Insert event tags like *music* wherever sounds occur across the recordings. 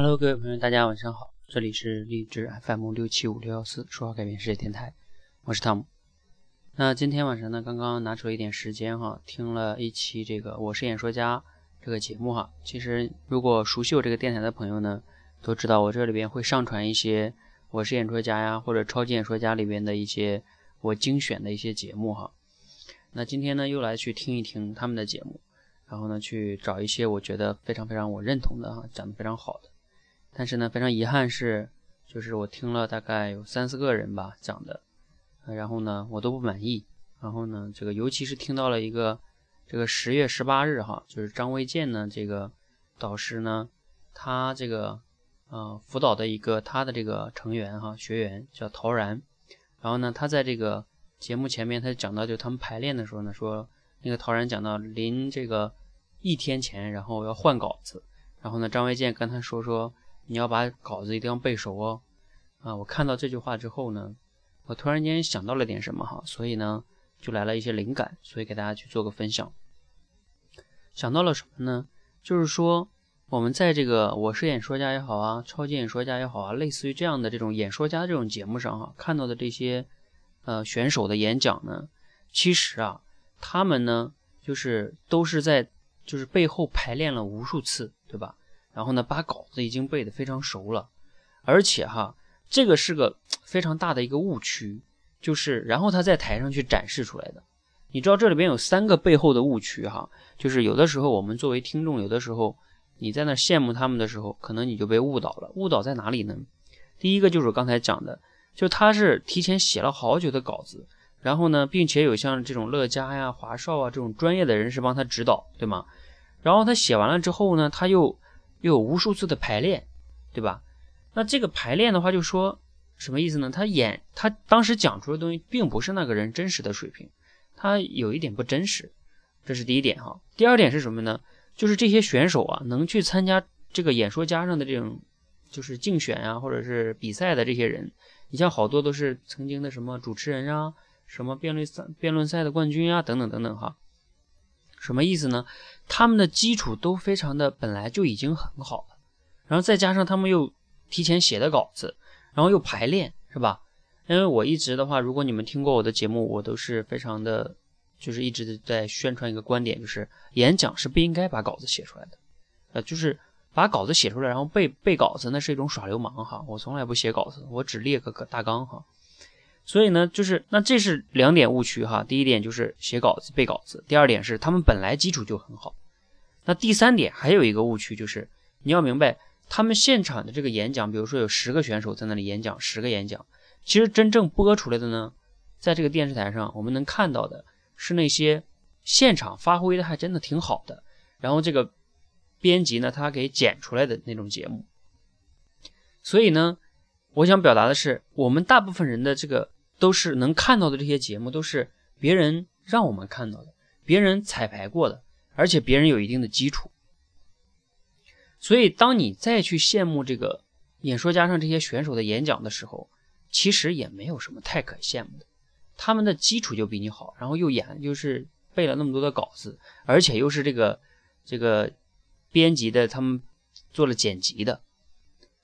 Hello，各位朋友，大家晚上好，这里是励志 FM 六七五六幺四说话改变世界电台，我是汤姆。那今天晚上呢，刚刚拿出了一点时间哈，听了一期这个《我是演说家》这个节目哈。其实如果熟悉我这个电台的朋友呢，都知道我这里边会上传一些《我是演说家》呀或者《超级演说家》里边的一些我精选的一些节目哈。那今天呢，又来去听一听他们的节目，然后呢，去找一些我觉得非常非常我认同的哈，讲的非常好的。但是呢，非常遗憾是，就是我听了大概有三四个人吧讲的，然后呢，我都不满意。然后呢，这个尤其是听到了一个，这个十月十八日哈，就是张卫健呢这个导师呢，他这个呃辅导的一个他的这个成员哈学员叫陶然，然后呢，他在这个节目前面他讲到就他们排练的时候呢，说那个陶然讲到临这个一天前，然后要换稿子，然后呢，张卫健跟他说说。你要把稿子一定要背熟哦，啊！我看到这句话之后呢，我突然间想到了点什么哈，所以呢，就来了一些灵感，所以给大家去做个分享。想到了什么呢？就是说，我们在这个我是演说家也好啊，超级演说家也好啊，类似于这样的这种演说家这种节目上哈，看到的这些呃选手的演讲呢，其实啊，他们呢就是都是在就是背后排练了无数次，对吧？然后呢，把稿子已经背得非常熟了，而且哈，这个是个非常大的一个误区，就是然后他在台上去展示出来的。你知道这里边有三个背后的误区哈，就是有的时候我们作为听众，有的时候你在那羡慕他们的时候，可能你就被误导了。误导在哪里呢？第一个就是我刚才讲的，就他是提前写了好久的稿子，然后呢，并且有像这种乐嘉呀、华少啊这种专业的人士帮他指导，对吗？然后他写完了之后呢，他又。又有无数次的排练，对吧？那这个排练的话，就说什么意思呢？他演他当时讲出的东西，并不是那个人真实的水平，他有一点不真实，这是第一点哈。第二点是什么呢？就是这些选手啊，能去参加这个演说家上的这种就是竞选啊，或者是比赛的这些人，你像好多都是曾经的什么主持人啊，什么辩论赛辩论赛的冠军啊，等等等等哈。什么意思呢？他们的基础都非常的本来就已经很好了，然后再加上他们又提前写的稿子，然后又排练，是吧？因为我一直的话，如果你们听过我的节目，我都是非常的，就是一直在宣传一个观点，就是演讲是不应该把稿子写出来的，呃，就是把稿子写出来，然后背背稿子，那是一种耍流氓哈。我从来不写稿子，我只列个个大纲哈。所以呢，就是那这是两点误区哈。第一点就是写稿子背稿子，第二点是他们本来基础就很好。那第三点还有一个误区就是你要明白，他们现场的这个演讲，比如说有十个选手在那里演讲，十个演讲，其实真正播出来的呢，在这个电视台上我们能看到的是那些现场发挥的还真的挺好的，然后这个编辑呢他给剪出来的那种节目。所以呢，我想表达的是，我们大部分人的这个。都是能看到的这些节目，都是别人让我们看到的，别人彩排过的，而且别人有一定的基础。所以，当你再去羡慕这个演说家上这些选手的演讲的时候，其实也没有什么太可羡慕的。他们的基础就比你好，然后又演又是背了那么多的稿子，而且又是这个这个编辑的，他们做了剪辑的，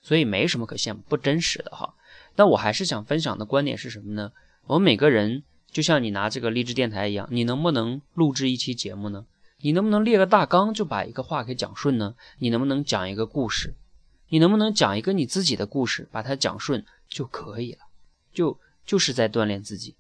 所以没什么可羡慕，不真实的哈。那我还是想分享的观点是什么呢？我们每个人就像你拿这个励志电台一样，你能不能录制一期节目呢？你能不能列个大纲就把一个话给讲顺呢？你能不能讲一个故事？你能不能讲一个你自己的故事，把它讲顺就可以了？就就是在锻炼自己。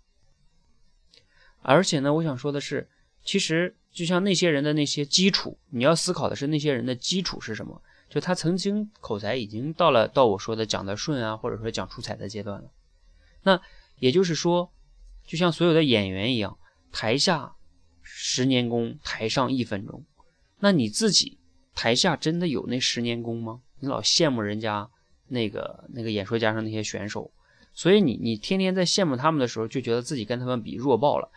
而且呢，我想说的是，其实就像那些人的那些基础，你要思考的是那些人的基础是什么？就他曾经口才已经到了到我说的讲的顺啊，或者说讲出彩的阶段了。那也就是说，就像所有的演员一样，台下十年功，台上一分钟。那你自己台下真的有那十年功吗？你老羡慕人家那个那个演说家上那些选手，所以你你天天在羡慕他们的时候，就觉得自己跟他们比弱爆了。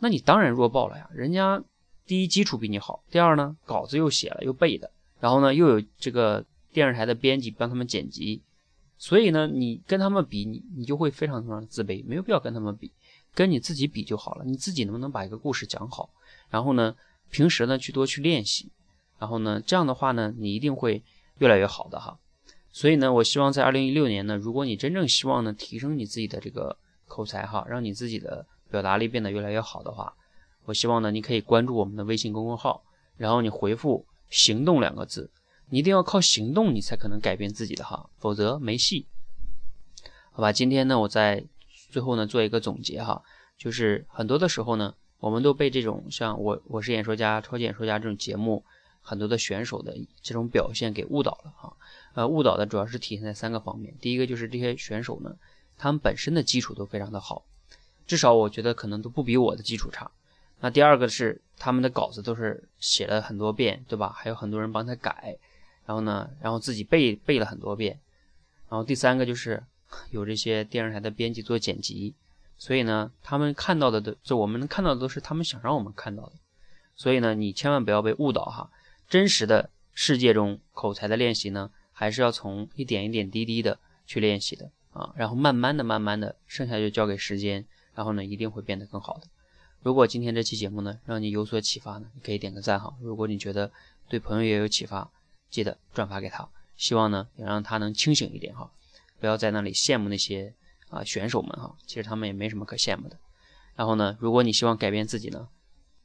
那你当然弱爆了呀！人家第一基础比你好，第二呢稿子又写了又背的。然后呢，又有这个电视台的编辑帮他们剪辑，所以呢，你跟他们比，你你就会非常非常自卑，没有必要跟他们比，跟你自己比就好了。你自己能不能把一个故事讲好？然后呢，平时呢去多去练习，然后呢，这样的话呢，你一定会越来越好的哈。所以呢，我希望在二零一六年呢，如果你真正希望呢提升你自己的这个口才哈，让你自己的表达力变得越来越好的话，我希望呢你可以关注我们的微信公众号，然后你回复“行动”两个字，你一定要靠行动，你才可能改变自己的哈，否则没戏。好吧，今天呢，我在最后呢做一个总结哈，就是很多的时候呢，我们都被这种像我我是演说家、超级演说家这种节目。很多的选手的这种表现给误导了哈，呃，误导的主要是体现在三个方面。第一个就是这些选手呢，他们本身的基础都非常的好，至少我觉得可能都不比我的基础差。那第二个是他们的稿子都是写了很多遍，对吧？还有很多人帮他改，然后呢，然后自己背背了很多遍。然后第三个就是 *laughs* 有这些电视台的编辑做剪辑，所以呢，他们看到的都就我们能看到的都是他们想让我们看到的。所以呢，你千万不要被误导哈。真实的世界中，口才的练习呢，还是要从一点一点滴滴的去练习的啊，然后慢慢的、慢慢的，剩下就交给时间，然后呢，一定会变得更好的。如果今天这期节目呢，让你有所启发呢，你可以点个赞哈。如果你觉得对朋友也有启发，记得转发给他。希望呢，也让他能清醒一点哈，不要在那里羡慕那些啊选手们哈，其实他们也没什么可羡慕的。然后呢，如果你希望改变自己呢？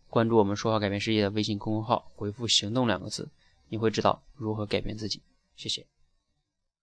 关注我们“说话改变世界”的微信公众号，回复“行动”两个字，你会知道如何改变自己。谢谢。